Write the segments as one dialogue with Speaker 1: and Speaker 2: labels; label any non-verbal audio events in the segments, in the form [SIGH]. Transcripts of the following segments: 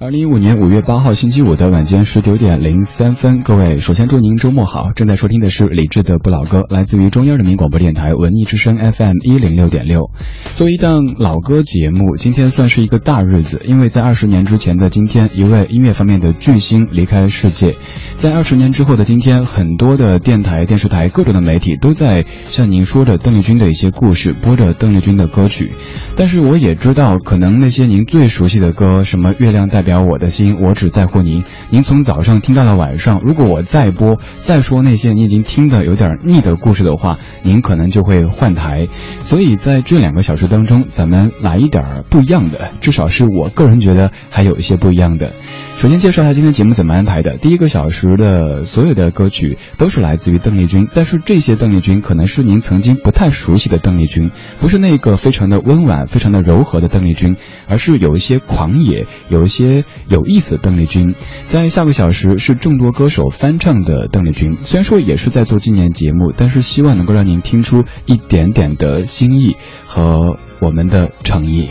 Speaker 1: 二零一五年五月八号星期五的晚间十九点零三分，各位，首先祝您周末好。正在收听的是李志的不老歌，来自于中央人民广播电台文艺之声 FM 一零六点六。作为一档老歌节目，今天算是一个大日子，因为在二十年之前的今天，一位音乐方面的巨星离开世界。在二十年之后的今天，很多的电台、电视台、各种的媒体都在向您说着邓丽君的一些故事，播着邓丽君的歌曲。但是我也知道，可能那些您最熟悉的歌，什么月亮代表我的心，我只在乎您，您从早上听到了晚上。如果我再播，再说那些你已经听的有点腻的故事的话，您可能就会换台。所以在这两个小时当中，咱们来一点不一样的，至少是我个人觉得还有一些不一样的。首先介绍一下今天节目怎么安排的。第一个小时的所有的歌曲都是来自于邓丽君，但是这些邓丽君可能是您曾经不太熟悉的邓丽君，不是那个非常的温婉、非常的柔和的邓丽君，而是有一些狂野、有一些有意思的邓丽君。在下个小时是众多歌手翻唱的邓丽君，虽然说也是在做纪念节目，但是希望能够让您听出一点点的心意和我们的诚意。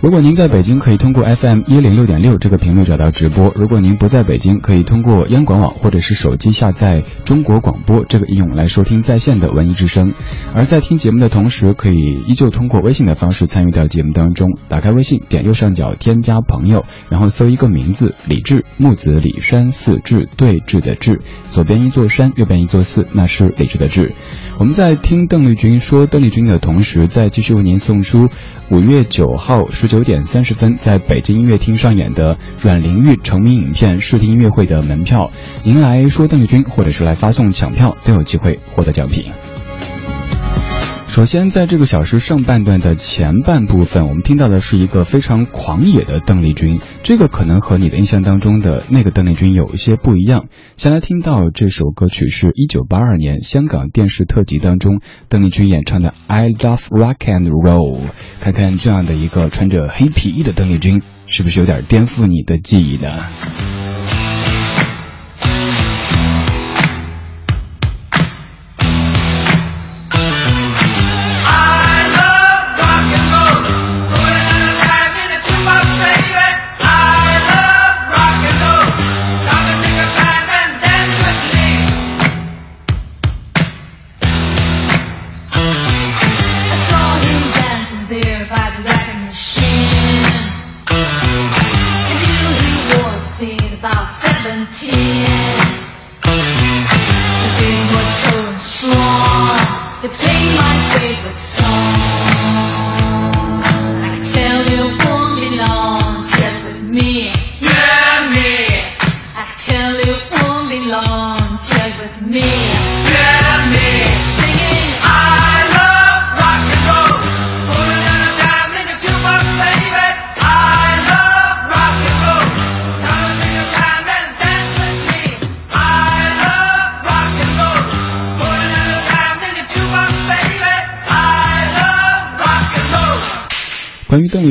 Speaker 1: 如果您在北京，可以通过 FM 一零六点六这个频率找到直播；如果您不在北京，可以通过央广网或者是手机下载中国广播这个应用来收听在线的文艺之声。而在听节目的同时，可以依旧通过微信的方式参与到节目当中。打开微信，点右上角添加朋友，然后搜一个名字李志，木子李山寺志对峙的志，左边一座山，右边一座寺，那是李志的志。我们在听邓丽君说邓丽君的同时，再继续为您送出五月九号是九点三十分在北京音乐厅上演的阮玲玉成名影片视听音乐会的门票。您来说邓丽君，或者是来发送抢票，都有机会获得奖品。首先，在这个小时上半段的前半部分，我们听到的是一个非常狂野的邓丽君，这个可能和你的印象当中的那个邓丽君有一些不一样。先来听到这首歌曲是一九八二年香港电视特辑当中邓丽君演唱的《I Love Rock and Roll》，看看这样的一个穿着黑皮衣的邓丽君，是不是有点颠覆你的记忆呢？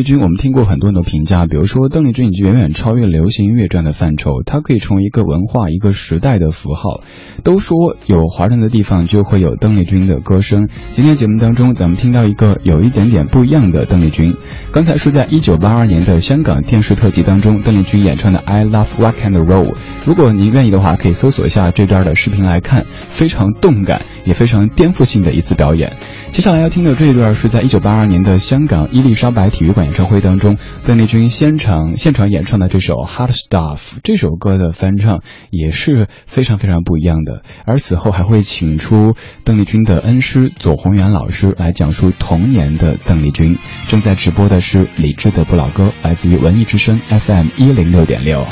Speaker 1: 君，我们听过很多很多评价，比如说邓丽君已经远远超越流行音乐这样的范畴，它可以成为一个文化、一个时代的符号。都说有华人的地方就会有邓丽君的歌声。今天节目当中，咱们听到一个有一点点不一样的邓丽君。刚才是在一九八二年的香港电视特辑当中，邓丽君演唱的《I Love Rock and Roll》。如果您愿意的话，可以搜索一下这段的视频来看，非常动感，也非常颠覆性的一次表演。接下来要听的这一段是在一九八二年的香港伊丽莎白体育馆演唱会当中，邓丽君现场现场演唱的这首《Hard Stuff》。这首歌的翻唱也是非常非常不一样的。而此后还会请出邓丽君的恩师左宏元老师来讲述童年的邓丽君。正在直播的是李志的不老歌，来自于文艺之声 FM 一零六点六。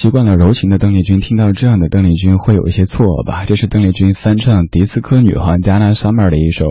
Speaker 1: 习惯了柔情的邓丽君，听到这样的邓丽君会有一些错愕吧？这是邓丽君翻唱迪斯科女皇 Dana Summer 的一首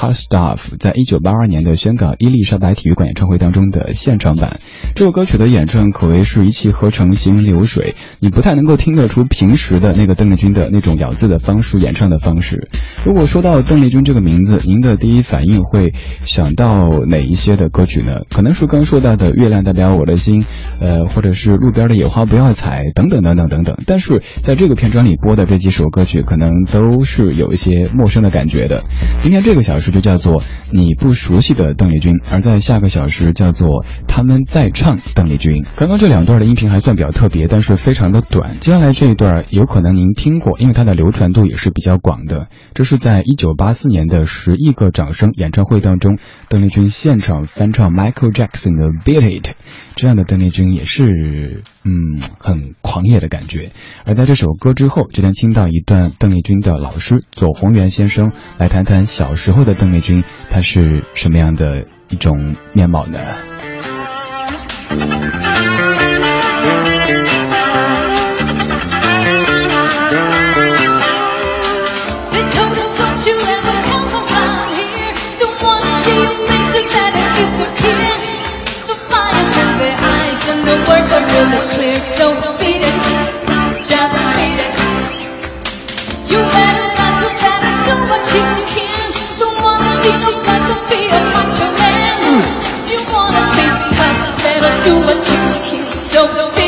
Speaker 1: hart Stuff，在一九八二年的香港伊丽莎白体育馆演唱会当中的现场版。这首歌曲的演唱可谓是一气呵成，行云流水，你不太能够听得出平时的那个邓丽君的那种咬字的方式、演唱的方式。如果说到邓丽君这个名字，您的第一反应会想到哪一些的歌曲呢？可能是刚说到的《月亮代表我的心》，呃，或者是路边的野花不要采，等等等等等等。但是在这个片段里播的这几首歌曲，可能都是有一些陌生的感觉的。今天这个小时就叫做你不熟悉的邓丽君，而在下个小时叫做他们在唱邓丽君。刚刚这两段的音频还算比较特别，但是非常的短。接下来这一段有可能您听过，因为它的流传度也是比较广的。这是在一九八四年的十亿个掌声演唱会当中，邓丽君现场翻唱 Michael Jackson 的 Beat It，这样的邓丽君也是嗯很狂野的感觉。而在这首歌之后，就能听到一段邓丽君的老师左宏元先生来谈谈小时候的邓丽君，她是什么样的一种面貌呢？do what you can. So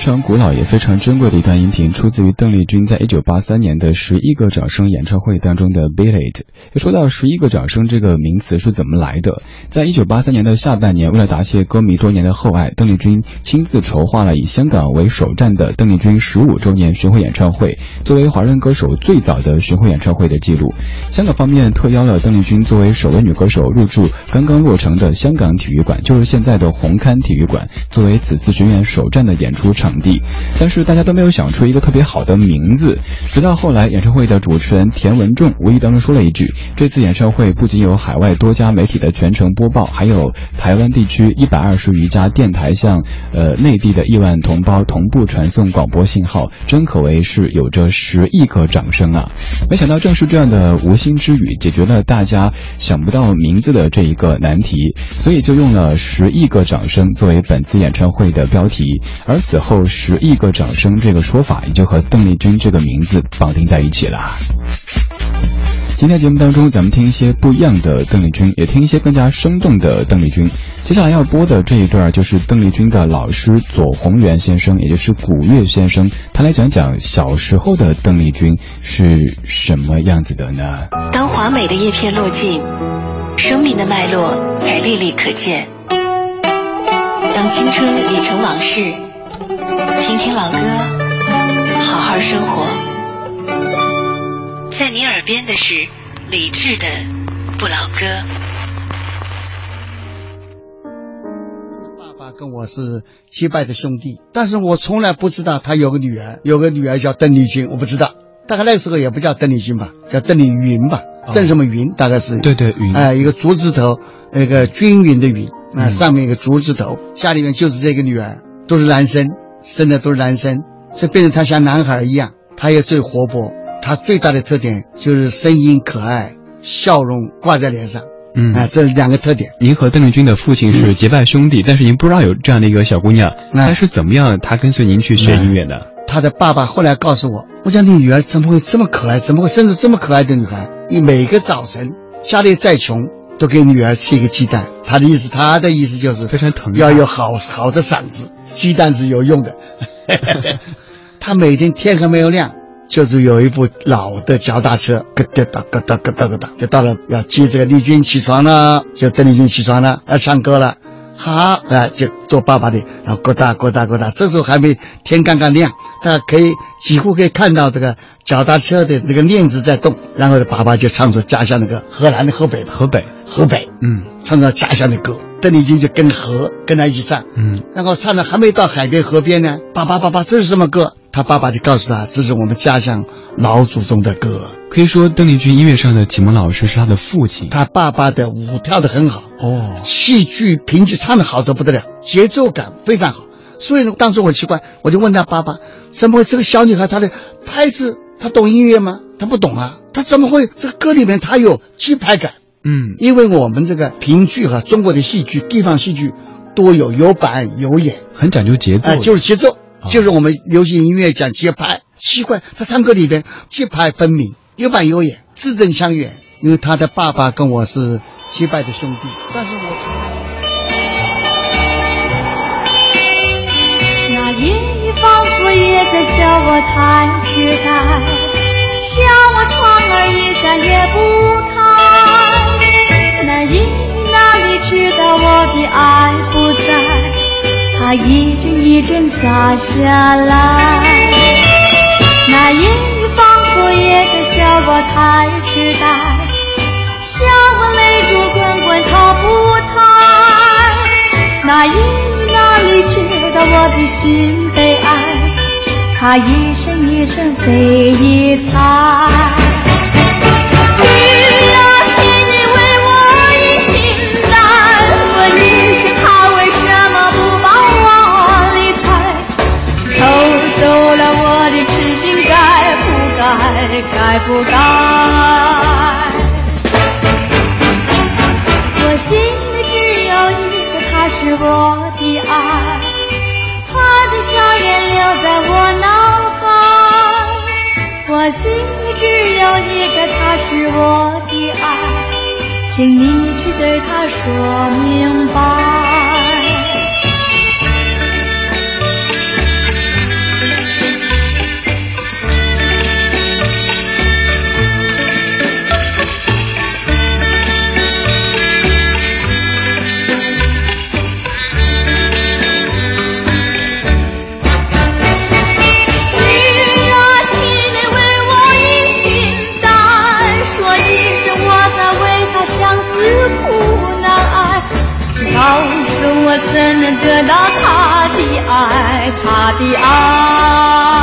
Speaker 1: 非常古老也非常珍贵的一段音频，出自于邓丽君在一九八三年的十一个掌声演唱会当中的《Billate 说到十一个掌声这个名词是怎么来的，在一九八三年的下半年，为了答谢歌迷多年的厚爱，邓丽君亲自筹划了以香港为首站的邓丽君十五周年巡回演唱会，作为华人歌手最早的巡回演唱会的记录。香港方面特邀了邓丽君作为首位女歌手入驻刚刚落成的香港体育馆，就是现在的红磡体育馆，作为此次巡演首站的演出。场地，但是大家都没有想出一个特别好的名字。直到后来，演唱会的主持人田文仲无意当中说了一句：“这次演唱会不仅有海外多家媒体的全程播报，还有台湾地区一百二十余家电台向呃内地的亿万同胞同步传送广播信号，真可谓是有着十亿个掌声啊！”没想到，正是这样的无心之语，解决了大家想不到名字的这一个难题，所以就用了“十亿个掌声”作为本次演唱会的标题。而此后，“十亿个掌声”这个说法也就和邓丽君这个名字绑定在一起了。今天节目当中，咱们听一些不一样的邓丽君，也听一些更加生动的邓丽君。接下来要播的这一段，就是邓丽君的老师左宏元先生，也就是古月先生，他来讲讲小时候的邓丽君是什么样子的呢？
Speaker 2: 当华美的叶片落尽，生命的脉络才历历可见。当青春已成往事，听听老歌，好好生活。在你耳边的是李志的《不老歌》。
Speaker 3: 爸爸跟我是结拜的兄弟，但是我从来不知道他有个女儿，有个女儿叫邓丽君，我不知道。大概那时候也不叫邓丽君吧，叫邓丽云吧，邓什么云？大概是
Speaker 1: 对对云，
Speaker 3: 哎，一个竹字头，那个均匀的匀，啊，上面一个竹字头。家里面就是这个女儿，都是男生，生的都是男生，所以变成他像男孩一样，他也最活泼。他最大的特点就是声音可爱，笑容挂在脸上。
Speaker 1: 嗯，
Speaker 3: 啊，这两个特点。
Speaker 1: 您和邓丽君的父亲是结拜兄弟，但是您不知道有这样的一个小姑娘，她是怎么样？她跟随您去学音乐的？
Speaker 3: 她的爸爸后来告诉我，我讲你女儿怎么会这么可爱？怎么会生出这么可爱的女孩？你每个早晨家里再穷，都给女儿吃一个鸡蛋。他的意思，他的意思就是
Speaker 1: 非常疼，
Speaker 3: 要有好好的嗓子，鸡蛋是有用的。[LAUGHS] [LAUGHS] 他每天天还没有亮。就是有一部老的脚踏车，咯哒哒咯哒咯哒咯哒，就到了要接这个丽君起床了，就邓丽君起床了，要唱歌了，好啊，就做爸爸的，然后咯哒咯哒咯哒，这时候还没天刚刚亮，大家可以几乎可以看到这个脚踏车的那个链子在动，然后爸爸就唱出家乡那个河南的河北，
Speaker 1: 河北，
Speaker 3: 河北，
Speaker 1: 嗯，
Speaker 3: 唱着家乡的歌，邓丽君就跟河跟他一起唱，
Speaker 1: 嗯，
Speaker 3: 然后唱的还没到海边河边呢，爸爸爸爸这是什么歌？他爸爸就告诉他，这是我们家乡老祖宗的歌。
Speaker 1: 可以说，邓丽君音乐上的启蒙老师是他的父亲。
Speaker 3: 他爸爸的舞跳得很好，
Speaker 1: 哦，
Speaker 3: 戏剧评剧唱得好得不得了，节奏感非常好。所以呢，当时我奇怪，我就问他爸爸，怎么会这个小女孩她的拍子，她懂音乐吗？她不懂啊，她怎么会这个歌里面她有节拍感？
Speaker 1: 嗯，
Speaker 3: 因为我们这个评剧和中国的戏剧、地方戏剧都有有板有眼，
Speaker 1: 很讲究节奏，
Speaker 3: 哎，就是节奏。就是我们流行音乐讲节拍，奇怪，他唱歌里边节拍分明，有板有眼，字正腔圆。因为他的爸爸跟我是结拜的兄弟，但是我从来。
Speaker 4: 那夜雨仿佛也在笑我太痴呆，笑我窗儿一扇也不开。那夜雨哪里知道我的爱不在？它一阵一阵洒下来，那阴雨仿佛也在笑我太痴呆，笑我泪珠滚滚逃不开。那阴雨哪里知道我的心悲哀？它一声一声飞一猜。该不该？我心里只有一个，他是我的爱，他的笑脸留在我脑海。我心里只有一个，他是我的爱，请你去对他说明白。得到他的爱，他的爱。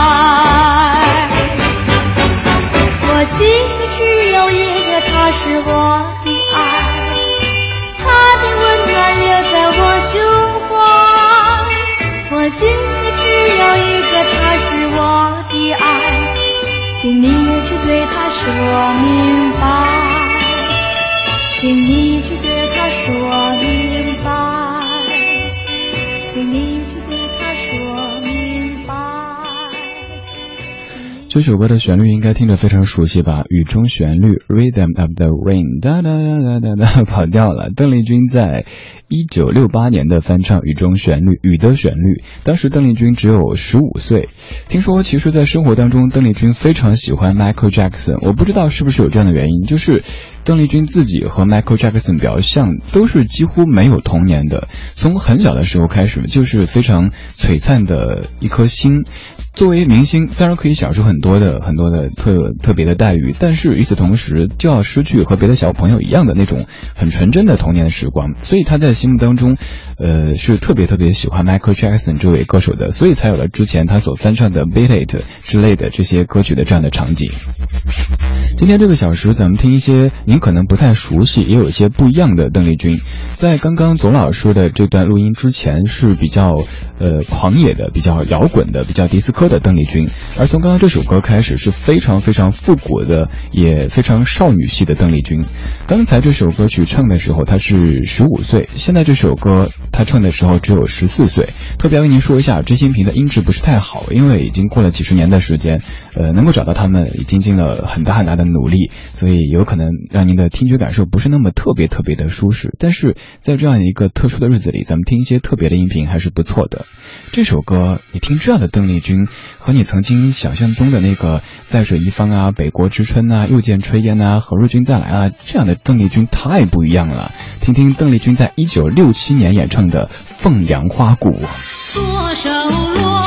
Speaker 1: 这首歌的旋律应该听着非常熟悉吧？雨中旋律，Rhythm of the Rain，哒哒哒哒哒，[LAUGHS] 跑调了。邓丽君在一九六八年的翻唱《雨中旋律》，雨的旋律。当时邓丽君只有十五岁。听说，其实，在生活当中，邓丽君非常喜欢 Michael Jackson。我不知道是不是有这样的原因，就是邓丽君自己和 Michael Jackson 比较像，都是几乎没有童年的，从很小的时候开始就是非常璀璨的一颗星。作为明星，当然可以享受很多的很多的特特别的待遇，但是与此同时就要失去和别的小朋友一样的那种很纯真的童年的时光。所以他在心目当中，呃，是特别特别喜欢 Michael Jackson 这位歌手的，所以才有了之前他所翻唱的《Beat It》之类的这些歌曲的这样的场景。今天这个小时，咱们听一些您可能不太熟悉，也有一些不一样的邓丽君。在刚刚左老师的这段录音之前，是比较呃狂野的、比较摇滚的、比较迪斯科的邓丽君，而从刚刚这首歌开始，是非常非常复古的，也非常少女系的邓丽君。刚才这首歌曲唱的时候，她是十五岁，现在这首歌他唱的时候只有十四岁。特别要跟您说一下，真心平的音质不是太好，因为已经过了几十年的时间，呃，能够找到他们已经尽了很大很大的努力，所以有可能让您的听觉感受不是那么特别特别的舒适。但是在这样一个特殊的日子里，咱们听一些特别的音频还是不错的。这首歌，你听这样的邓丽君，和你曾经想象中的那个在水一方啊、北国之春啊、又见炊烟啊、何日君再来啊这样的邓丽君太不一样了。听听邓丽君在一九六七年演唱的《凤阳花鼓》。
Speaker 4: 左手锣，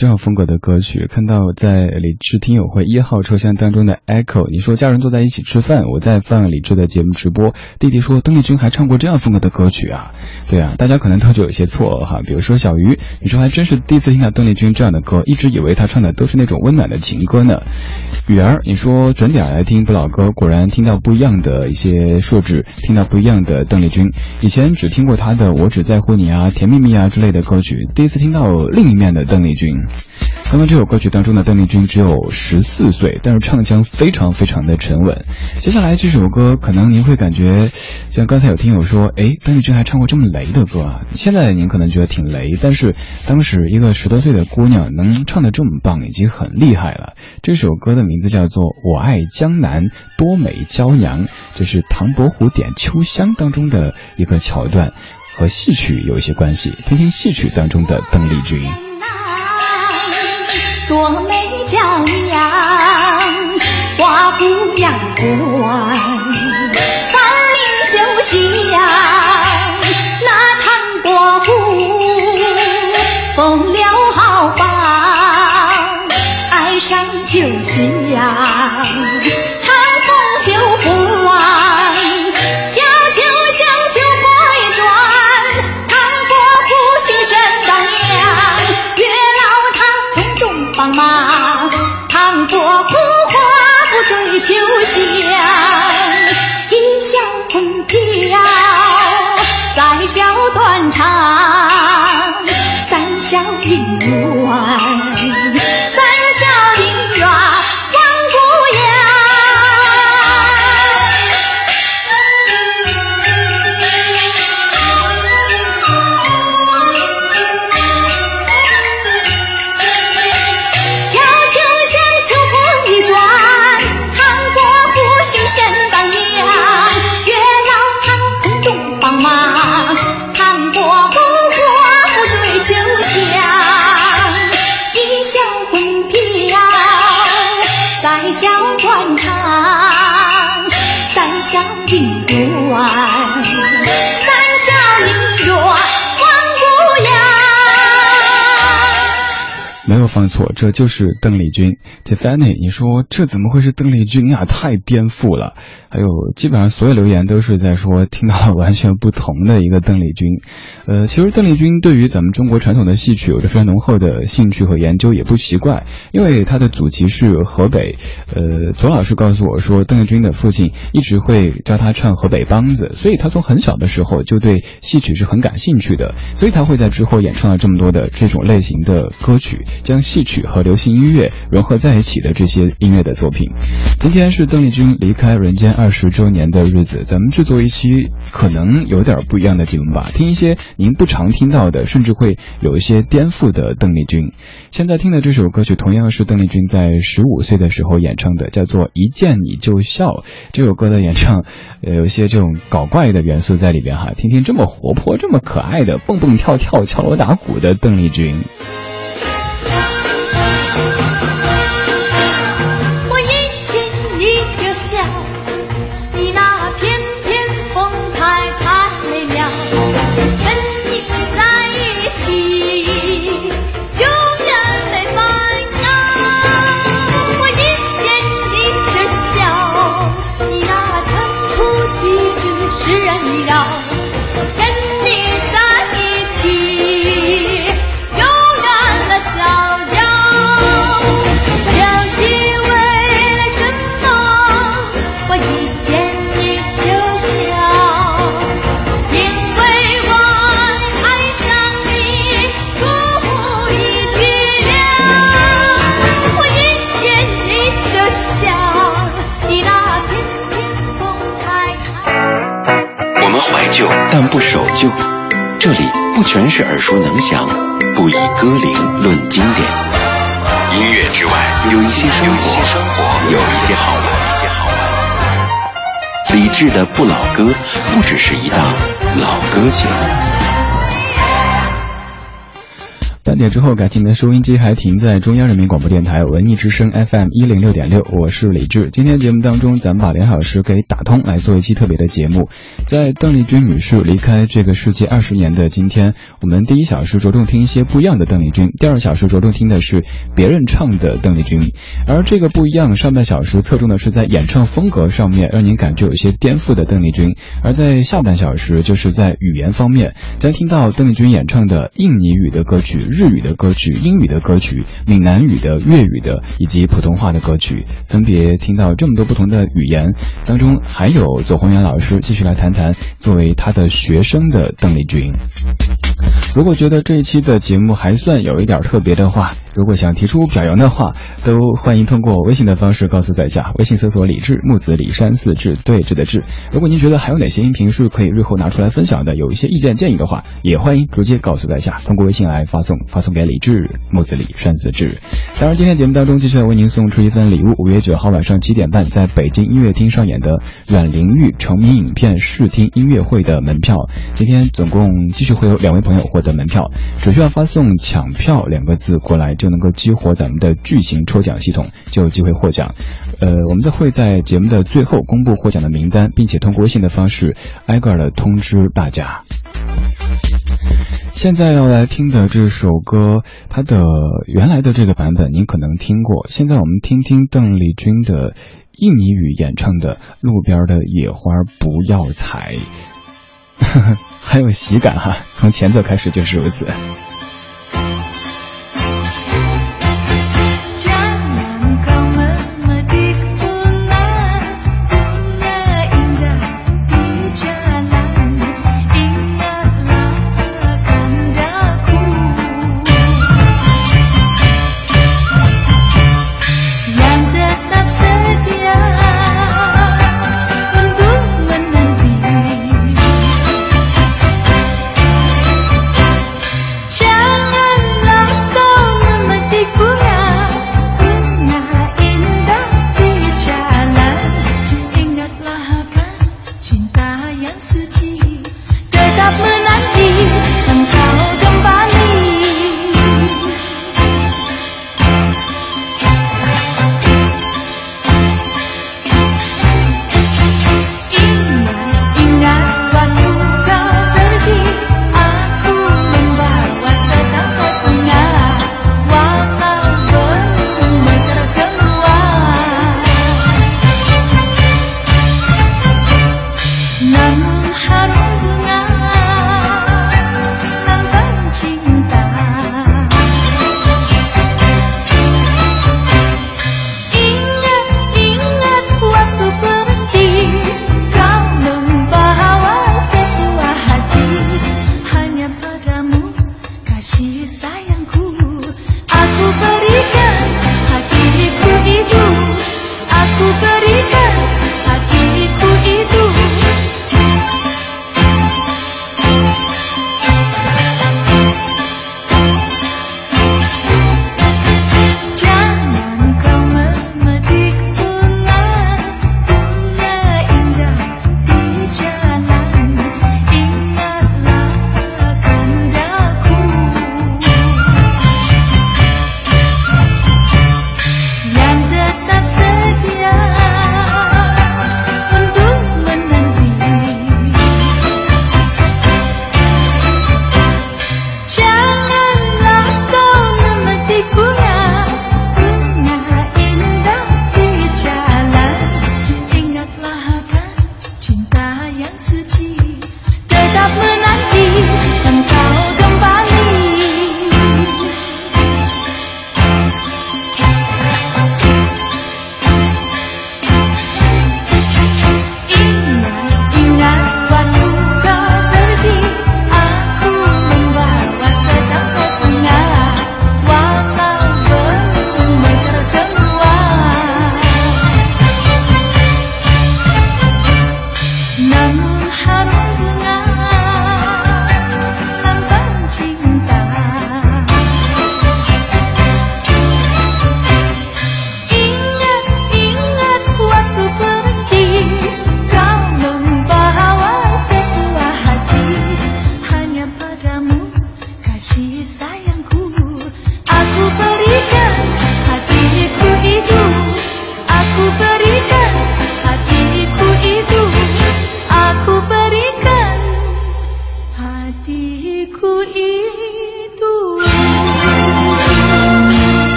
Speaker 1: 这样风格的歌曲，看到在理智听友会一号车厢当中的 Echo，你说家人坐在一起吃饭，我在放理智的节目直播，弟弟说邓丽君还唱过这样风格的歌曲啊，对啊，大家可能都就有些错哈，比如说小鱼，你说还真是第一次听到邓丽君这样的歌，一直以为她唱的都是那种温暖的情歌呢。雨儿，你说准点来听不老歌，果然听到不一样的一些设置，听到不一样的邓丽君。以前只听过她的《我只在乎你》啊、《甜蜜蜜》啊之类的歌曲，第一次听到另一面的邓丽君。刚刚这首歌曲当中的邓丽君只有十四岁，但是唱腔非常非常的沉稳。接下来这首歌可能您会感觉，像刚才有听友说，哎，邓丽君还唱过这么雷的歌啊！现在您可能觉得挺雷，但是当时一个十多岁的姑娘能唱的这么棒，已经很厉害了。这首歌的名字叫做《我爱江南多美娇娘》，这是《唐伯虎点秋香》当中的一个桥段，和戏曲有一些关系。听听戏曲当中的邓丽君。
Speaker 4: 多美娇娘，花姑娘关，芳名就香。那唐伯虎封了好房，爱上酒香。
Speaker 1: 放错，这就是邓丽君。Tiffany，你说这怎么会是邓丽君啊？太颠覆了。还有，基本上所有留言都是在说听到了完全不同的一个邓丽君。呃，其实邓丽君对于咱们中国传统的戏曲有着非常浓厚的兴趣和研究，也不奇怪，因为她的祖籍是河北。呃，左老师告诉我说，邓丽君的父亲一直会教她唱河北梆子，所以她从很小的时候就对戏曲是很感兴趣的，所以她会在之后演唱了这么多的这种类型的歌曲，将戏曲和流行音乐融合在一起的这些音乐的作品。今天是邓丽君离开人间。二十周年的日子，咱们制作一期可能有点不一样的节目吧，听一些您不常听到的，甚至会有一些颠覆的邓丽君。现在听的这首歌曲，同样是邓丽君在十五岁的时候演唱的，叫做《一见你就笑》。这首歌的演唱，有一些这种搞怪的元素在里边哈。听听这么活泼、这么可爱的蹦蹦跳跳、敲锣打鼓的邓丽君。
Speaker 5: 这里不全是耳熟能详，不以歌龄论经典。音乐之外，有一些生活，有一些好玩，一些好玩。理智的不老歌，不只是一档老歌节目。
Speaker 1: 之后，感情的收音机还停在中央人民广播电台文艺之声 FM 一零六点六，我是李志。今天节目当中，咱们把两小时给打通，来做一期特别的节目。在邓丽君女士离开这个世界二十年的今天，我们第一小时着重听一些不一样的邓丽君，第二小时着重听的是别人唱的邓丽君。而这个不一样，上半小时侧重的是在演唱风格上面，让您感觉有些颠覆的邓丽君；而在下半小时，就是在语言方面，将听到邓丽君演唱的印尼语的歌曲。日语的歌曲、英语的歌曲、闽南语的、粤语的以及普通话的歌曲，分别听到这么多不同的语言当中，还有左宏元老师继续来谈谈作为他的学生的邓丽君。如果觉得这一期的节目还算有一点特别的话，
Speaker 4: 如果想提出表扬的话，都欢迎通过微信的方式告诉在下。微信搜索“李志木子李山四志对峙的志”。如果您觉得还有哪些音频是可以日后拿出来分享的，有一些意见建议的话，也欢迎直接告诉在下，通过微信来发送，发送给李志木子李山四志。当然，今天节目当中继续要为您送出一份礼物。五月九号晚上七点半，在北京音乐厅上演的阮玲玉成名影片试听音乐会的门票，今天总共继续会有两位朋友获得门票，只需要发送“抢票”两个字过来，就能够激活咱们的巨型抽奖系统，就有机会获奖。呃，我们会在节目的最后公布获奖的名单，并且通过微信的方式挨个的通知大家。现在要来听的这首歌，它的原来的这个版本您可能听过。现在我们听听邓丽君的印尼语演唱的《路边的野花不要采》，[LAUGHS] 很有喜感哈。从前奏开始就是如此。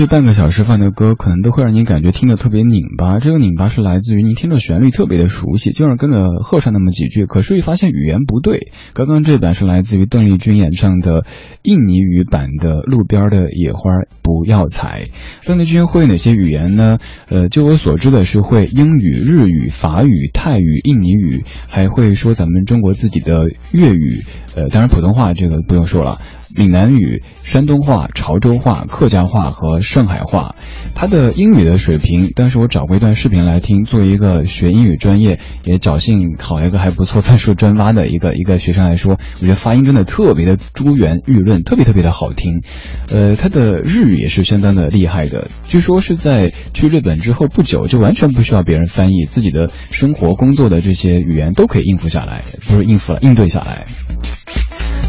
Speaker 4: 这半个小时放的歌，可能都会让您感觉听得特别拧巴。这个拧巴是来自于您听着旋律特别的熟悉，就是跟着和上那么几句，可是一发现语言不对。刚刚这版是来自于邓丽君演唱的印尼语版的《路边的野花不要采》。邓丽君会哪些语言呢？呃，就我所知的是会英语、日语、法语、泰语、印尼语，还会说咱们中国自己的粤语。呃，当然普通话这个不用说了。
Speaker 1: 闽南语、山东话、潮州话、客家话和上海话。他的英语的水平，当时我找过一段视频来听，作为一个学英语专业也侥幸考一个还不错分数专八的一个一个学生来说，我觉得发音真的特别的珠圆玉润，特别特别的好听。呃，他的日语也是相当的厉害的，据说是在去日本之后不久就完全不需要别人翻译，自己的生活工作的这些语言都可以应付下来，不是应付了，应对下来。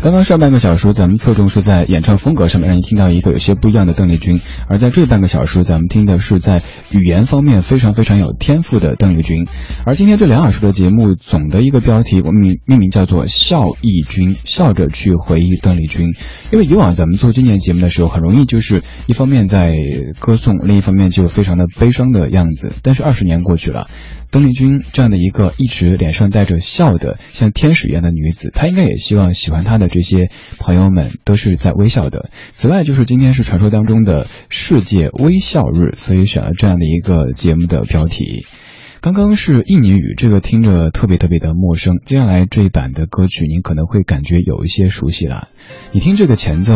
Speaker 1: 刚刚上半个小时，咱们侧重是在演唱风格上面，让你听到一个有些不一样的邓丽君；而在这半个小时，咱们听的是在语言方面非常非常有天赋的邓丽君。而今天对两小时的节目总的一个标题，我们命命名叫做“笑忆君”，笑着去回忆邓丽君。因为以往咱们做纪念节目的时候，很容易就是一方面在歌颂，另一方面就非常的悲伤的样子。但是二十年过去了。邓丽君这样的一个一直脸上带着笑的像天使一样的女子，她应该也希望喜欢她的这些朋友们都是在微笑的。此外，就是今天是传说当中的世界微笑日，所以选了这样的一个节目的标题。刚刚是印尼语，这个听着特别特别的陌生。接下来这一版的歌曲，您可能会感觉有一些熟悉了。你听这个前奏。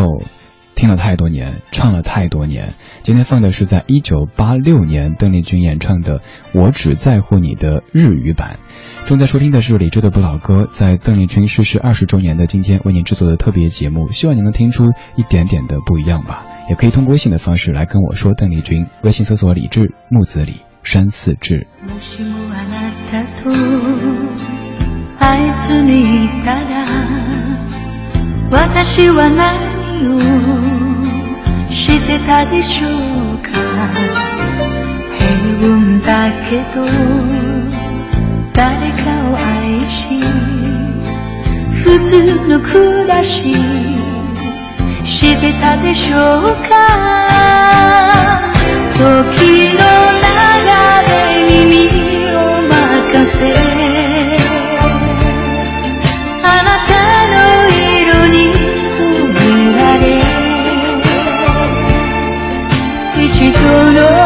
Speaker 1: 听了太多年，唱了太多年。今天放的是在一九八六年邓丽君演唱的《我只在乎你》的日语版。正在收听的是李志的不老歌，在邓丽君逝世二十周年的今天为您制作的特别节目，希望你能听出一点点的不一样吧。也可以通过微信的方式来跟我说邓丽君，微信搜索李志木子李山寺志。
Speaker 4: してたでしょうか。平凡だけど誰かを愛し普通の暮らししてたでしょうか。時の流れに身を任せ一度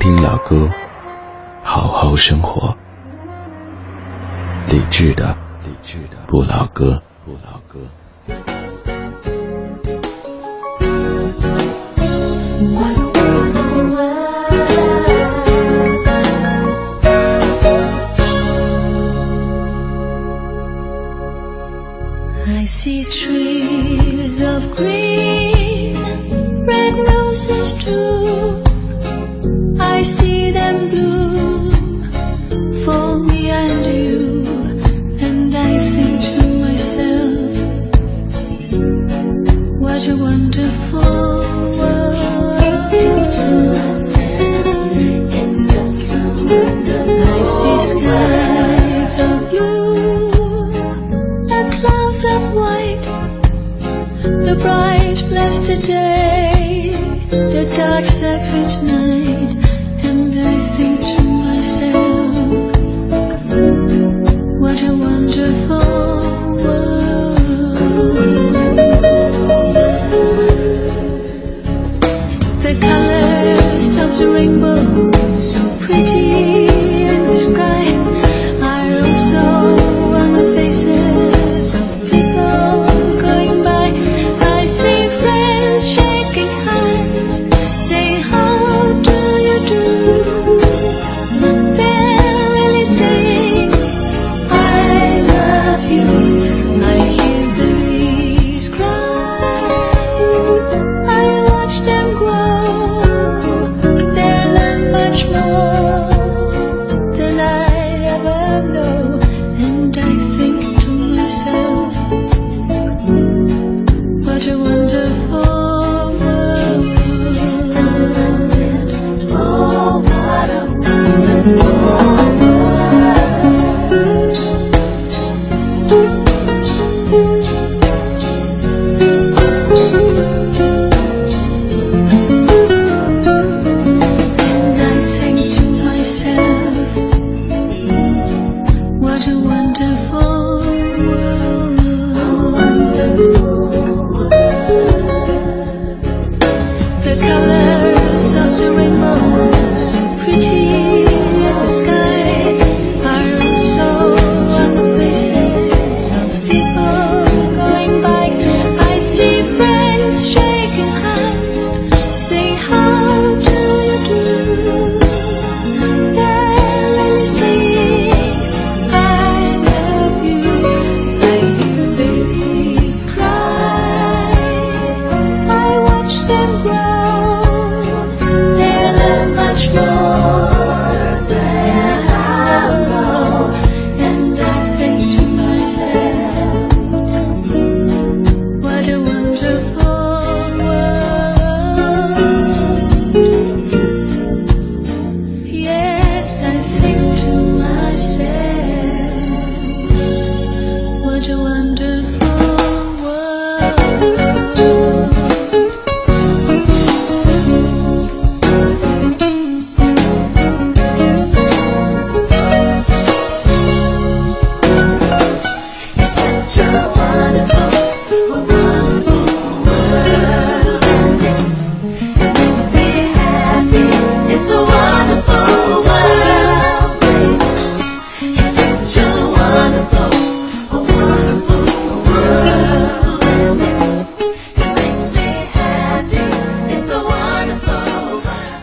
Speaker 4: 听老歌，好好生活。理智的，理智的不老歌，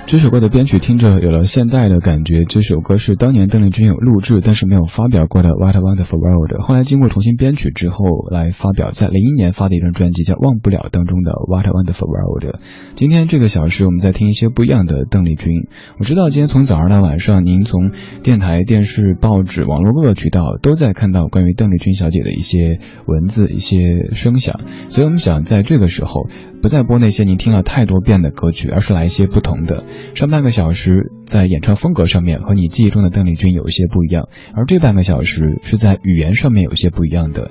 Speaker 1: 这首歌的编曲听着有了现代的感觉。这首歌是当年邓丽君有录制，但是没有发表过的《What a Wonderful World》，后来经过重新编曲之后来发表，在零一年发的一张专辑叫《忘不了》当中的《What a Wonderful World》。今天这个小时我们在听一些不一样的邓丽君。我知道今天从早上到晚上，您从电台、电视、报纸、网络各个渠道都在看到关于邓丽君小姐的一些文字、一些声响，所以我们想在这个时候不再播那些您听了太多遍的歌曲，而是来一些不同的。上半个小时在演唱风格上面和你记忆中的邓丽君有一些不一样，而这半个小时是在语言上面有些不一样的。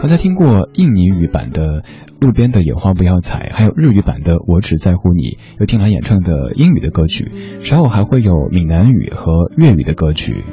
Speaker 1: 刚才听过印尼语版的《路边的野花不要采》，还有日语版的《我只在乎你》，又听了演唱的英语的歌曲，稍后还会有闽南语和粤语的歌曲。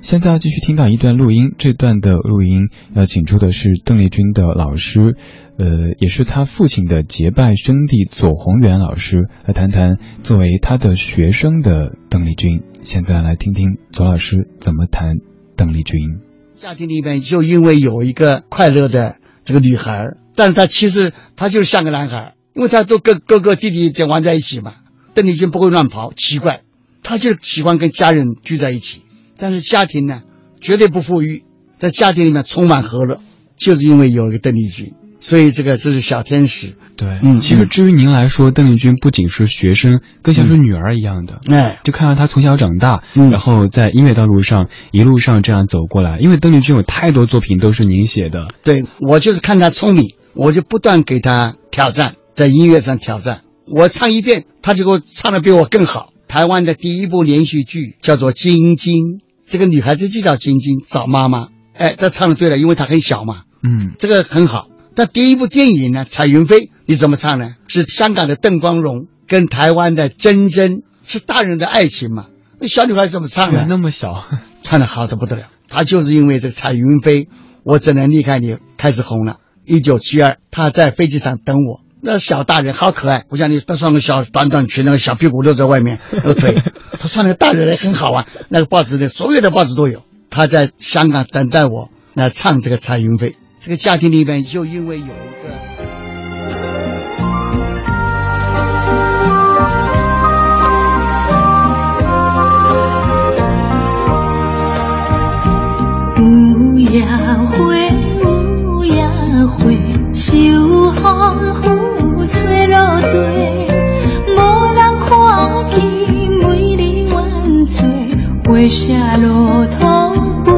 Speaker 1: 现在要继续听到一段录音，这段的录音要请出的是邓丽君的老师，呃，也是他父亲的结拜兄弟左宏元老师，来谈谈作为他的学生的邓丽君。现在来听听左老师怎么谈邓丽君。
Speaker 3: 家庭里面就因为有一个快乐的这个女孩，但是她其实她就是像个男孩，因为她都跟哥哥弟弟在玩在一起嘛。邓丽君不会乱跑，奇怪，她就喜欢跟家人聚在一起。但是家庭呢，绝对不富裕，在家庭里面充满和乐，就是因为有一个邓丽君，所以这个这是小天使。
Speaker 1: 对，
Speaker 3: 嗯
Speaker 1: 其实至于您来说，邓丽君不仅是学生，更像是女儿一样的。
Speaker 3: 哎，
Speaker 1: 就看到她从小长大，
Speaker 3: 嗯
Speaker 1: 然后在音乐道路上一路上这样走过来。因为邓丽君有太多作品都是您写的，
Speaker 3: 对我就是看她聪明，我就不断给她挑战，在音乐上挑战。我唱一遍，她就给我唱的比我更好。台湾的第一部连续剧叫做《晶晶》，这个女孩子就叫晶晶，找妈妈。哎，她唱的对了，因为她很小嘛，
Speaker 1: 嗯，
Speaker 3: 这个很好。但第一部电影呢，《彩云飞》，你怎么唱呢？是香港的邓光荣跟台湾的珍珍，是大人的爱情嘛？那小女孩怎么唱呢？
Speaker 1: 那么小，
Speaker 3: 唱的好的不得了。她就是因为这个彩云飞，我只能离开你，开始红了。一九七二，她在飞机上等我，那小大人好可爱，不像你，她穿个小短短裙，那个小屁股露在外面，那个腿，[LAUGHS] 她穿那个大人也很好玩。那个报纸的所有的报纸都有。她在香港等待我，来唱这个彩云飞。这个家庭里面就因为有一个。
Speaker 4: 有夜花，有夜花，秋风拂吹落地，无人看见美丽万岁，花谢落土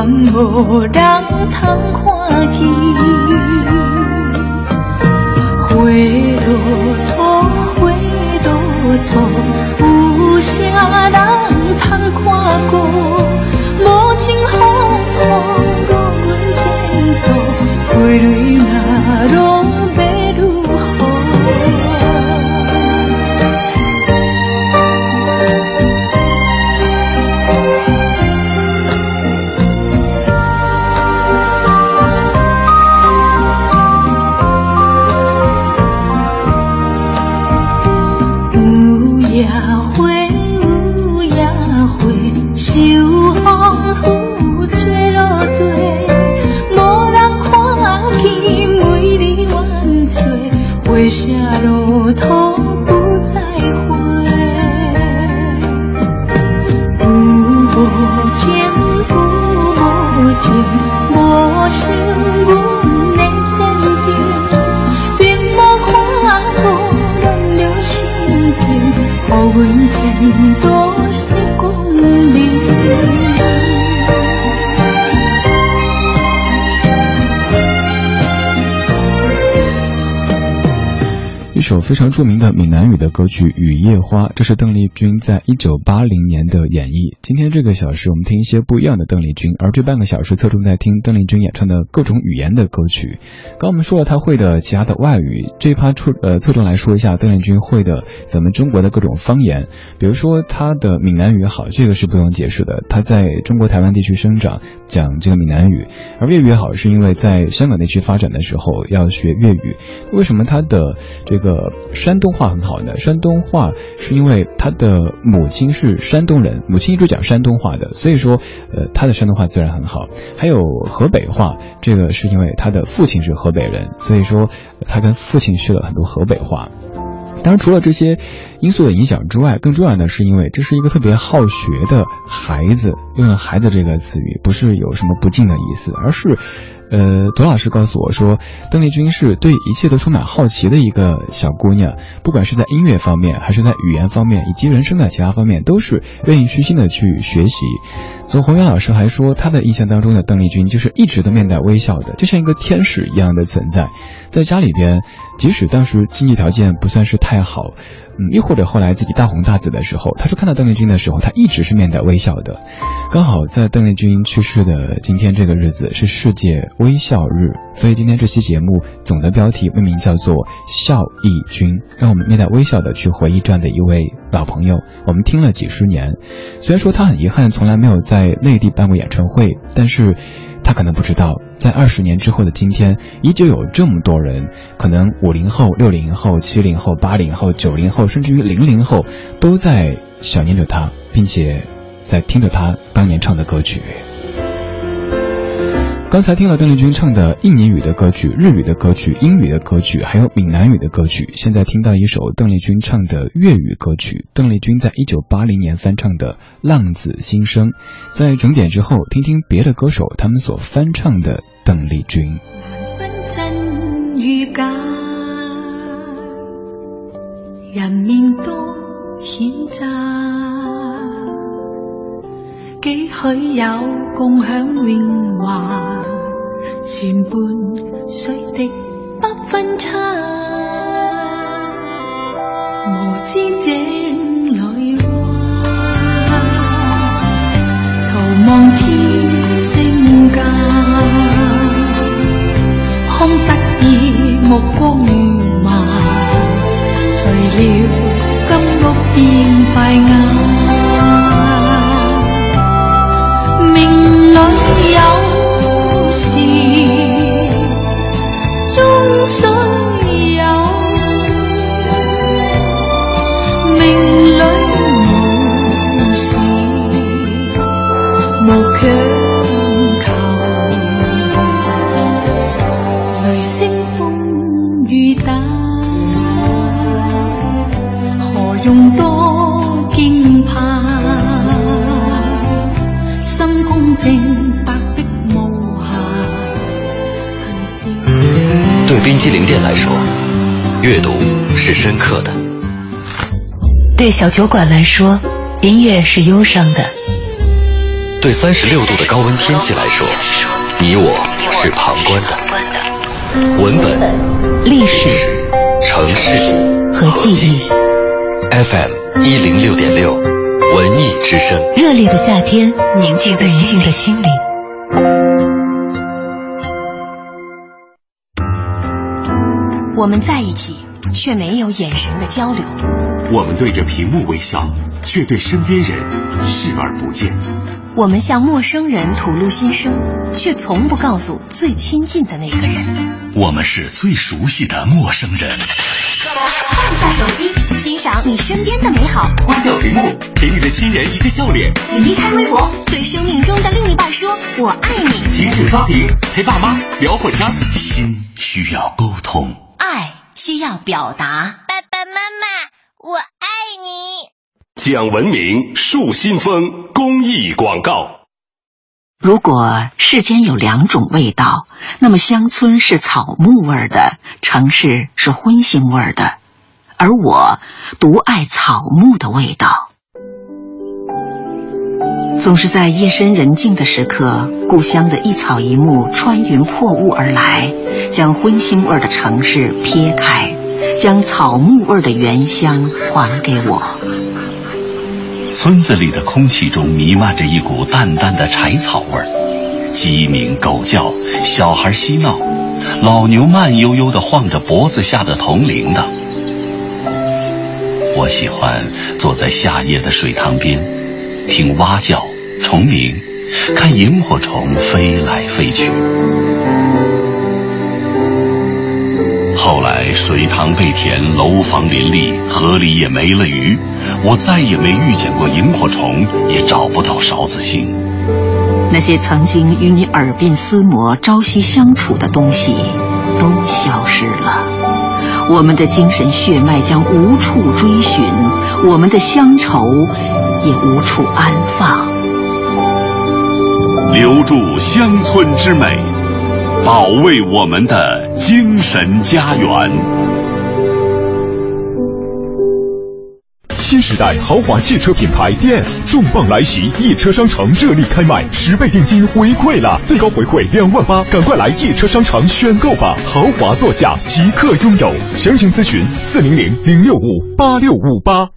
Speaker 4: 去，永远无人通看
Speaker 1: 非常著名的闽南语的歌曲《雨夜花》，这是邓丽君在一九八零年的演绎。今天这个小时，我们听一些不一样的邓丽君，而这半个小时侧重在听邓丽君演唱的各种语言的歌曲。刚我们说了她会的其他的外语，这一趴出呃侧重来说一下邓丽君会的咱们中国的各种方言，比如说她的闽南语好，这个是不用解释的。她在中国台湾地区生长，讲这个闽南语，而粤语好是因为在香港地区发展的时候要学粤语。为什么他的这个山东话很好呢？山东话是因为他的母亲是山东人，母亲一直讲山东话的，所以说，呃，他的山东话自然很好。还有河北话，这个是因为他的父亲是河北人，所以说他跟父亲学了很多河北话。当然，除了这些因素的影响之外，更重要的是因为这是一个特别好学的孩子。用了“孩子”这个词语，不是有什么不敬的意思，而是。呃，董老师告诉我说，邓丽君是对一切都充满好奇的一个小姑娘，不管是在音乐方面，还是在语言方面，以及人生的其他方面，都是愿意虚心的去学习。左宏元老师还说，他的印象当中的邓丽君就是一直都面带微笑的，就像一个天使一样的存在。在家里边，即使当时经济条件不算是太好。嗯，又或者后来自己大红大紫的时候，他说看到邓丽君的时候，他一直是面带微笑的。刚好在邓丽君去世的今天这个日子是世界微笑日，所以今天这期节目总的标题命名叫做“笑忆君”，让我们面带微笑的去回忆这样的一位老朋友。我们听了几十年，虽然说他很遗憾从来没有在内地办过演唱会，但是。他可能不知道，在二十年之后的今天，依旧有这么多人，可能五零后、六零后、七零后、八零后、九零后，甚至于零零后，都在想念着他，并且在听着他当年唱的歌曲。刚才听了邓丽君唱的印尼语的歌曲、日语的歌曲、英语的歌曲，还有闽南语的歌曲。现在听到一首邓丽君唱的粤语歌曲，邓丽君在一九八零年翻唱的《浪子心声》。在整点之后，听听别的歌手他们所翻唱的邓丽君。
Speaker 4: 人面多几许有共享荣华。前半水滴不分差，无知井里蛙，徒望天星价，空得意目光如麻，谁料金屋变败瓦，里有事。
Speaker 5: 冰激凌店来说，阅读是深刻的；
Speaker 2: 对小酒馆来说，音乐是忧伤的；
Speaker 5: 对三十六度的高温天气来说，你我是旁观的。文本、
Speaker 2: 历史、
Speaker 5: 城市
Speaker 2: 和记忆。
Speaker 5: FM 一零六点六，文艺之声。
Speaker 2: 热烈的夏天，宁静的心灵。我们在一起，却没有眼神的交流。
Speaker 6: 我们对着屏幕微笑，却对身边人视而不见。
Speaker 2: 我们向陌生人吐露心声，却从不告诉最亲近的那个人。
Speaker 6: 我们是最熟悉的陌生人。
Speaker 2: 放下手机，欣赏你身边的美好。
Speaker 6: 关掉屏幕，给你的亲人一个笑脸。
Speaker 2: 离开微博，对生命中的另一半说“我爱你”。
Speaker 6: 停止刷屏，陪爸妈聊会天。心需要沟通。
Speaker 2: 爱需要表达，
Speaker 7: 爸爸妈妈，我爱你。
Speaker 6: 讲文明树新风公益广告。
Speaker 8: 如果世间有两种味道，那么乡村是草木味的，城市是荤腥味的，而我独爱草木的味道。总是在夜深人静的时刻，故乡的一草一木穿云破雾而来，将荤腥味的城市撇开，将草木味的原乡还给我。
Speaker 6: 村子里的空气中弥漫着一股淡淡的柴草味儿，鸡鸣狗叫，小孩嬉闹，老牛慢悠悠地晃着脖子下的铜铃铛。我喜欢坐在夏夜的水塘边。听蛙叫、虫鸣，看萤火虫飞来飞去。后来水塘被填，楼房林立，河里也没了鱼，我再也没遇见过萤火虫，也找不到勺子星。
Speaker 8: 那些曾经与你耳鬓厮磨、朝夕相处的东西，都消失了。我们的精神血脉将无处追寻，我们的乡愁也无处安放。
Speaker 6: 留住乡村之美，保卫我们的精神家园。
Speaker 9: 新时代豪华汽车品牌 DS 重磅来袭，易车商城热力开卖，十倍定金回馈了，最高回馈两万八，赶快来易车商城选购吧！豪华座驾即刻拥有，详情咨询四零零零六五八六五八。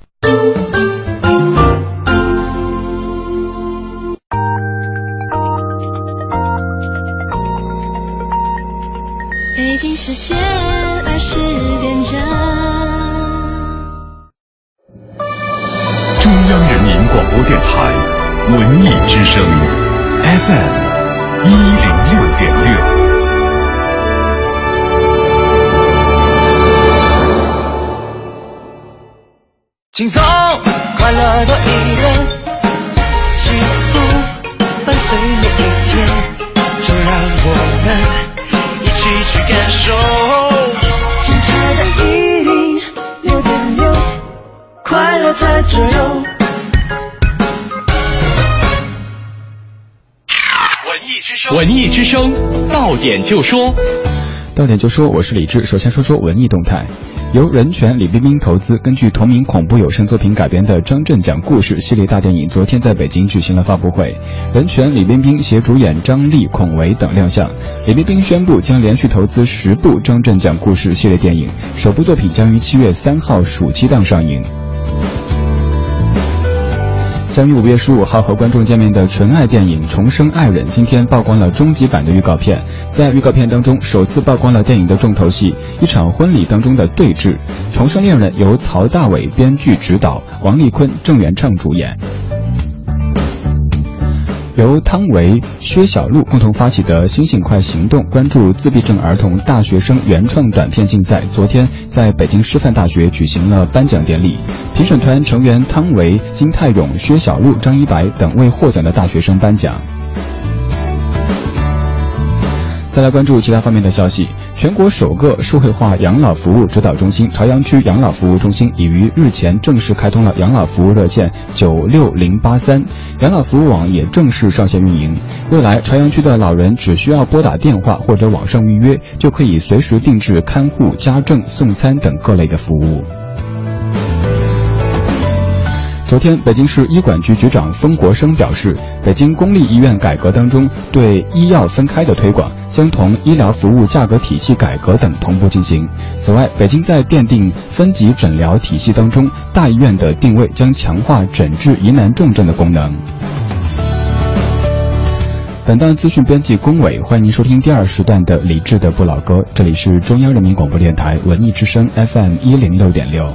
Speaker 6: 文艺之声，
Speaker 10: 到点就说。
Speaker 1: 到点就说，我是李志。首先说说文艺动态，由人权李冰冰投资，根据同名恐怖有声作品改编的张震讲故事系列大电影，昨天在北京举行了发布会。人权李冰冰携主演张丽、孔维等亮相。李冰冰宣布将连续投资十部张震讲故事系列电影，首部作品将于七月三号暑期档上映。将于五月十五号和观众见面的纯爱电影《重生爱人》今天曝光了终极版的预告片。在预告片当中，首次曝光了电影的重头戏——一场婚礼当中的对峙。《重生恋人》由曹大伟编剧执导，王丽坤、郑元畅主演。由汤唯、薛晓路共同发起的“星星快行动”关注自闭症儿童大学生原创短片竞赛，昨天在北京师范大学举行了颁奖典礼。评审团成员汤唯、金泰勇、薛晓路、张一白等为获奖的大学生颁奖。再来关注其他方面的消息。全国首个社会化养老服务指导中心朝阳区养老服务中心已于日前正式开通了养老服务热线九六零八三，养老服务网也正式上线运营。未来朝阳区的老人只需要拨打电话或者网上预约，就可以随时定制看护、家政、送餐等各类的服务。昨天，北京市医管局局长封国生表示，北京公立医院改革当中对医药分开的推广将同医疗服务价格体系改革等同步进行。此外，北京在奠定分级诊疗体系当中，大医院的定位将强化诊治疑难重症的功能。本档资讯编辑龚伟，欢迎您收听第二时段的理智的不老歌，这里是中央人民广播电台文艺之声 FM 一零六点六。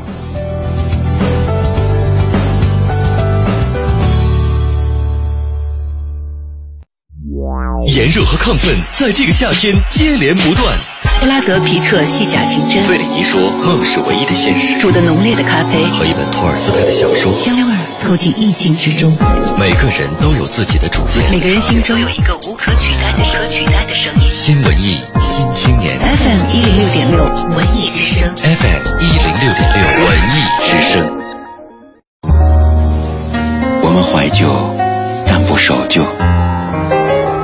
Speaker 10: 炎热和亢奋在这个夏天接连不断。
Speaker 2: 布拉德皮特戏假情真，
Speaker 10: 费里尼说梦是唯一的现实。
Speaker 2: 煮的浓烈的咖啡
Speaker 10: 和一本托尔斯泰的小说，
Speaker 2: 香味透进意境之中。
Speaker 10: 每个人都有自己的主见，
Speaker 2: 每个人心中有一个无可取代的、可取代的声音。
Speaker 10: 新文艺，新青年。
Speaker 2: FM 一零六点六，文艺之声。
Speaker 10: FM 一零六点六，文艺之声。
Speaker 5: 我们怀旧，但不守旧。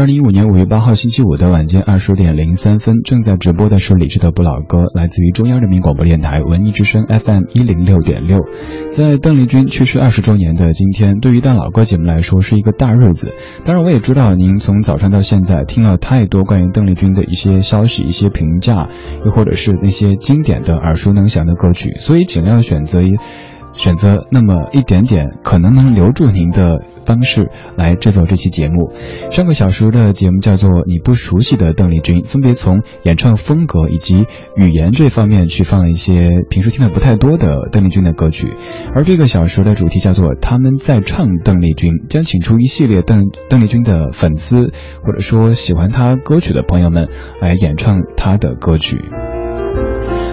Speaker 1: 二零一五年五月八号星期五的晚间二十点零三分，正在直播的是李志的不老歌，来自于中央人民广播电台文艺之声 FM 一零六点六。在邓丽君去世二十周年的今天，对于当老歌节目来说是一个大日子。当然，我也知道您从早上到现在听了太多关于邓丽君的一些消息、一些评价，又或者是那些经典的耳熟能详的歌曲，所以尽量选择一。选择那么一点点可能能留住您的方式来制作这期节目。上个小时的节目叫做《你不熟悉的邓丽君》，分别从演唱风格以及语言这方面去放一些平时听的不太多的邓丽君的歌曲。而这个小时的主题叫做“他们在唱邓丽君”，将请出一系列邓邓丽君的粉丝，或者说喜欢她歌曲的朋友们来演唱她的歌曲。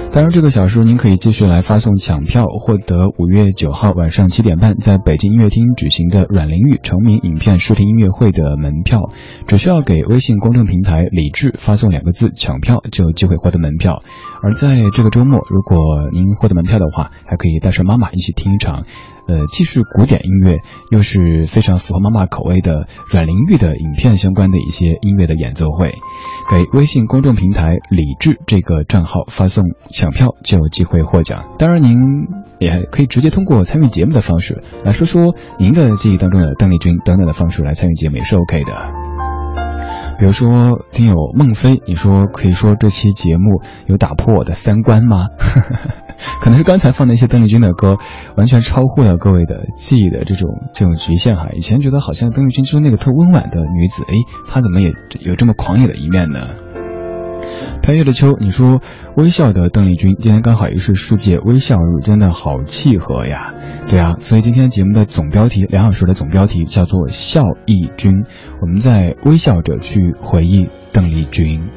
Speaker 1: 当然，这个小时您可以继续来发送抢票，获得五月九号晚上七点半在北京音乐厅举行的阮玲玉成名影片视听音乐会的门票。只需要给微信公众平台“李智”发送两个字“抢票”，就有机会获得门票。而在这个周末，如果您获得门票的话，还可以带上妈妈一起听一场。呃，既是古典音乐，又是非常符合妈妈口味的阮玲玉的影片相关的一些音乐的演奏会，给微信公众平台“李智”这个账号发送抢票，就有机会获奖。当然，您也可以直接通过参与节目的方式来说说您的记忆当中的邓丽君等等的方式来参与节目也是 OK 的。比如说，听友孟非，你说可以说这期节目有打破我的三观吗？[LAUGHS] 可能是刚才放的一些邓丽君的歌，完全超乎了各位的记忆的这种这种局限哈。以前觉得好像邓丽君就是那个特温婉的女子，哎，她怎么也有这么狂野的一面呢？飘越的秋，你说微笑的邓丽君，今天刚好也是世界微笑日，真的好契合呀。对啊，所以今天节目的总标题，两小时的总标题叫做笑忆君，我们在微笑着去回忆邓丽君。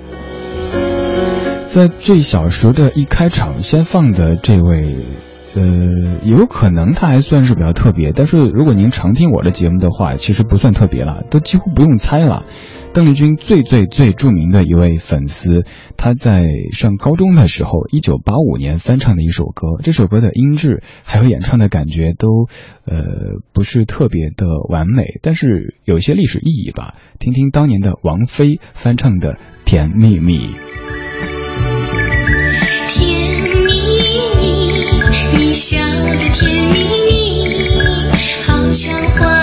Speaker 1: 在这小时的一开场，先放的这位，呃，有可能他还算是比较特别，但是如果您常听我的节目的话，其实不算特别了，都几乎不用猜了。邓丽君最最最著名的一位粉丝，他在上高中的时候，一九八五年翻唱的一首歌，这首歌的音质还有演唱的感觉都，呃，不是特别的完美，但是有一些历史意义吧。听听当年的王菲翻唱的《甜蜜蜜》。
Speaker 4: 笑得甜蜜蜜，好像花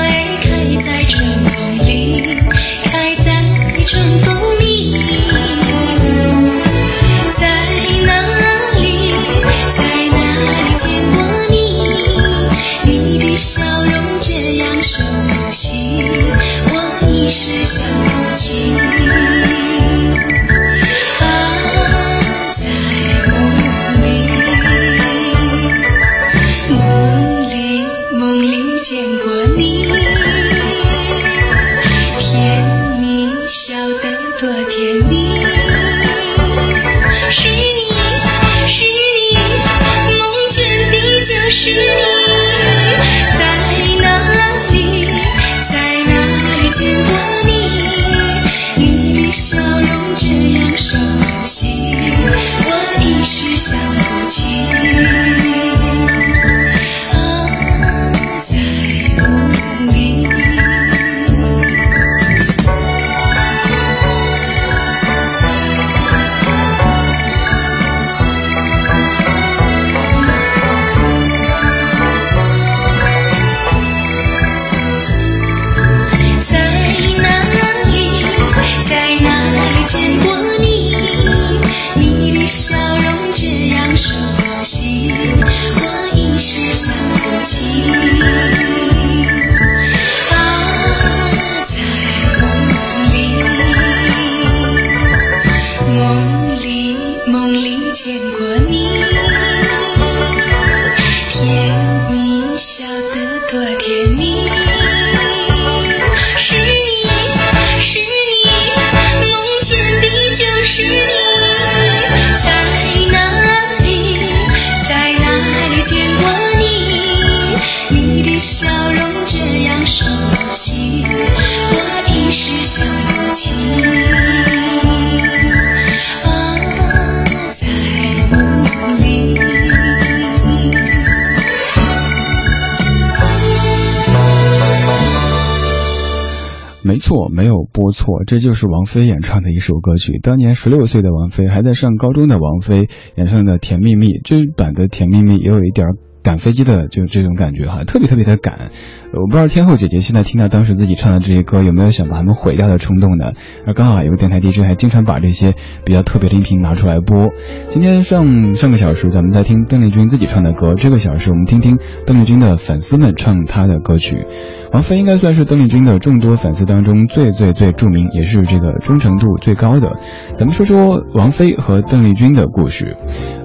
Speaker 1: 没错，没有播错，这就是王菲演唱的一首歌曲。当年十六岁的王菲，还在上高中的王菲演唱的《甜蜜蜜》，这版的《甜蜜蜜》也有一点赶飞机的就这种感觉哈，特别特别的赶。我不知道天后姐姐现在听到当时自己唱的这些歌，有没有想把它们毁掉的冲动呢？而刚好有个电台 DJ 还经常把这些比较特别的音频拿出来播。今天上上个小时咱们在听邓丽君自己唱的歌，这个小时我们听听邓丽君的粉丝们唱她的歌曲。王菲应该算是邓丽君的众多粉丝当中最最最著名，也是这个忠诚度最高的。咱们说说王菲和邓丽君的故事。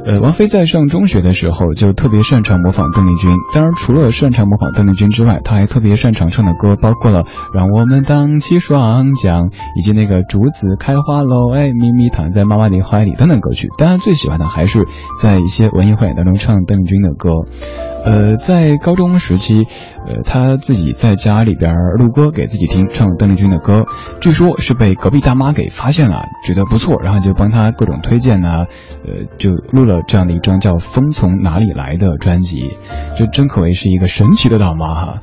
Speaker 1: 呃，王菲在上中学的时候就特别擅长模仿邓丽君。当然，除了擅长模仿邓丽君之外，她还特别擅长唱的歌包括了《让我们荡起双桨》，以及那个《竹子开花喽》，哎，咪咪躺在妈妈的怀里等等歌曲。当然，最喜欢的还是在一些文艺汇演当中唱邓丽君的歌。呃，在高中时期，呃，他自己在家里边录歌给自己听，唱邓丽君的歌，据说是被隔壁大妈给发现了，觉得不错，然后就帮他各种推荐呐，呃，就录了这样的一张叫《风从哪里来的》专辑，就真可谓是一个神奇的大妈哈，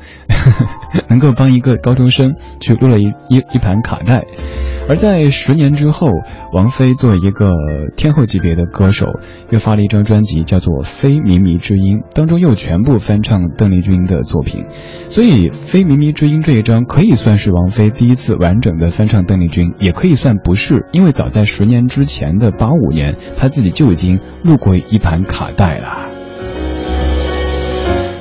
Speaker 1: [LAUGHS] 能够帮一个高中生去录了一一一盘卡带。而在十年之后，王菲作为一个天后级别的歌手，又发了一张专辑，叫做《非靡靡之音》，当中又全部翻唱邓丽君的作品。所以，《非靡靡之音》这一张可以算是王菲第一次完整的翻唱邓丽君，也可以算不是，因为早在十年之前的八五年，她自己就已经录过一盘卡带了。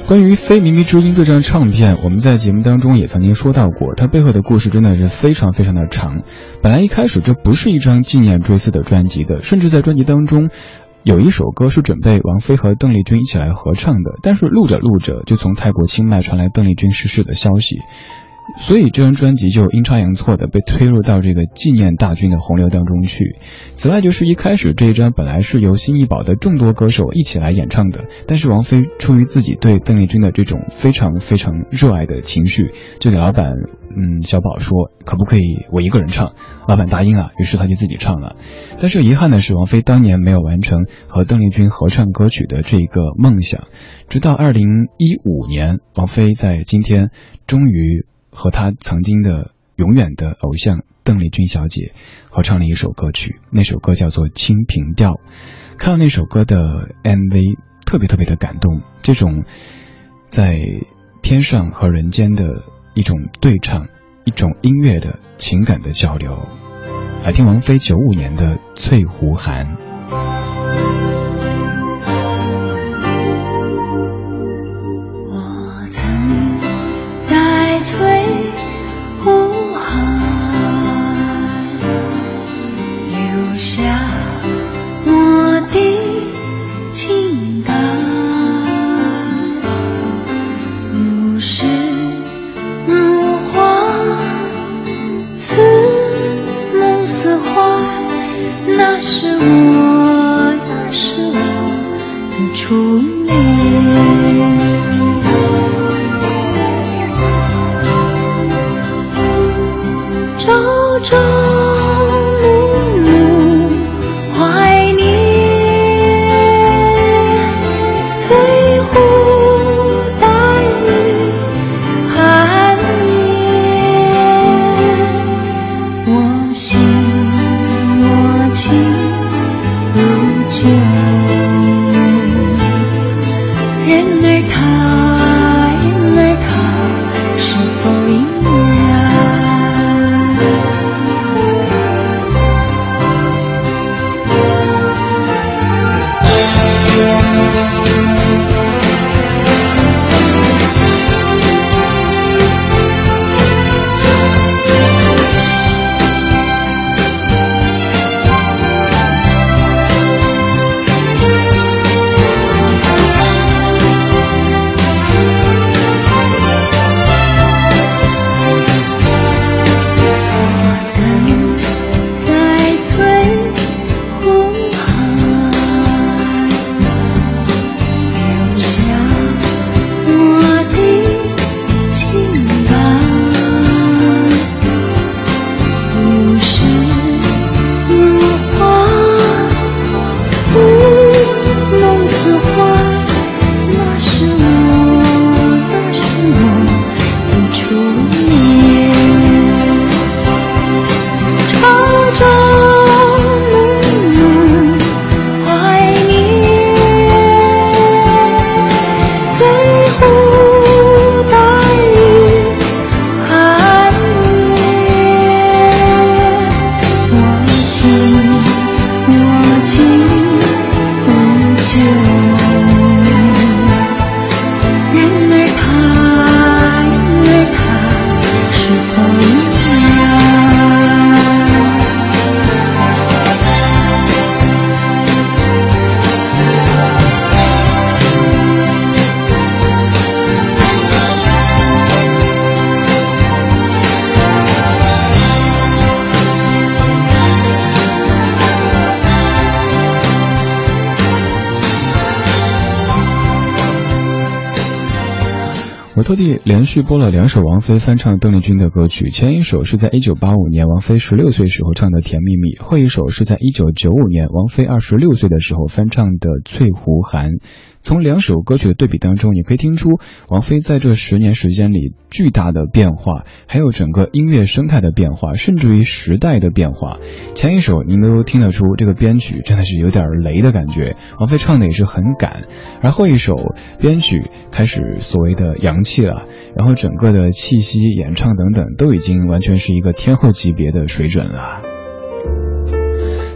Speaker 1: 关于《非靡靡之音》这张唱片，我们在节目当中也曾经说到过，它背后的故事真的是非常非常的长。本来一开始这不是一张纪念追思的专辑的，甚至在专辑当中，有一首歌是准备王菲和邓丽君一起来合唱的，但是录着录着就从泰国清迈传来邓丽君逝世的消息。所以这张专辑就阴差阳错的被推入到这个纪念大军的洪流当中去。此外，就是一开始这一张本来是由新艺宝的众多歌手一起来演唱的，但是王菲出于自己对邓丽君的这种非常非常热爱的情绪，就给老板嗯小宝说可不可以我一个人唱？老板答应了，于是他就自己唱了。但是遗憾的是，王菲当年没有完成和邓丽君合唱歌曲的这个梦想。直到二零一五年，王菲在今天终于。和他曾经的永远的偶像邓丽君小姐合唱了一首歌曲，那首歌叫做《清平调》。看到那首歌的 MV，特别特别的感动，这种在天上和人间的一种对唱，一种音乐的情感的交流。来听王菲九五年的《翠湖寒》。
Speaker 11: 我
Speaker 1: 曾。播了两首王菲翻唱邓丽君的歌曲，前一首是在一九八五年王菲十六岁时候唱的《甜蜜蜜》，后一首是在一九九五年王菲二十六岁的时候翻唱的《翠湖寒》。从两首歌曲的对比当中，你可以听出王菲在这十年时间里巨大的变化，还有整个音乐生态的变化，甚至于时代的变化。前一首您都听得出这个编曲真的是有点雷的感觉，王菲唱的也是很赶，而后一首编曲开始所谓的洋气了，然后整个的气息、演唱等等都已经完全是一个天后级别的水准了。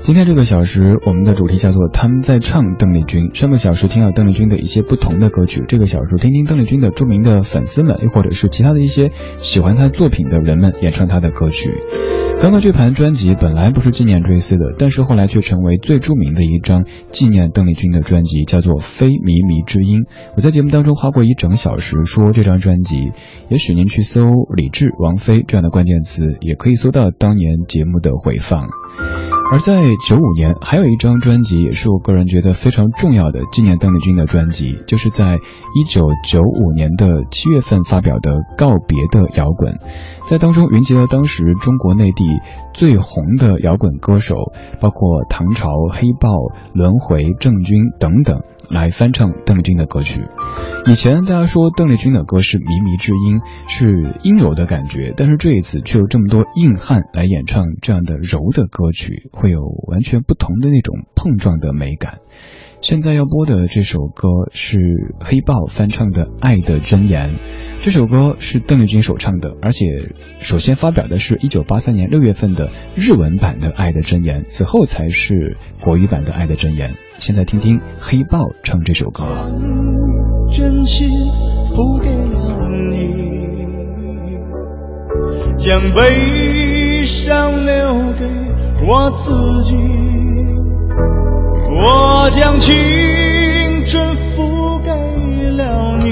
Speaker 1: 今天这个小时，我们的主题叫做他们在唱邓丽君。上个小时听了邓丽君的一些不同的歌曲，这个小时听听邓丽君的著名的粉丝们，又或者是其他的一些喜欢她作品的人们演唱她的歌曲。刚刚这盘专辑本来不是纪念追思的，但是后来却成为最著名的一张纪念邓丽君的专辑，叫做《非靡靡之音》。我在节目当中花过一整小时说这张专辑，也许您去搜李志、王菲这样的关键词，也可以搜到当年节目的回放。而在九五年，还有一张专辑也是我个人觉得非常重要的纪念邓丽君的专辑，就是在一九九五年的七月份发表的《告别的摇滚》。在当中云集了当时中国内地最红的摇滚歌手，包括唐朝、黑豹、轮回、郑钧等等，来翻唱邓丽君的歌曲。以前大家说邓丽君的歌是靡靡之音，是阴柔的感觉，但是这一次却有这么多硬汉来演唱这样的柔的歌曲，会有完全不同的那种碰撞的美感。现在要播的这首歌是黑豹翻唱的《爱的箴言》，这首歌是邓丽君首唱的，而且首先发表的是一九八三年六月份的日文版的《爱的箴言》，此后才是国语版的《爱的箴言》。现在听听黑豹唱这首歌。
Speaker 12: 真心付给了你，将悲伤留给我自己。我将青春付给了你，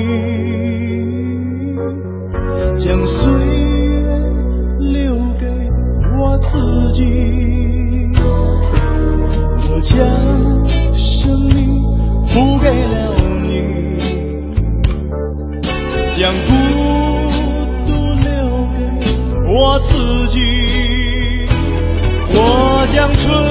Speaker 12: 将岁月留给我自己。我将生命付给了你，将孤独留给我自己。我将春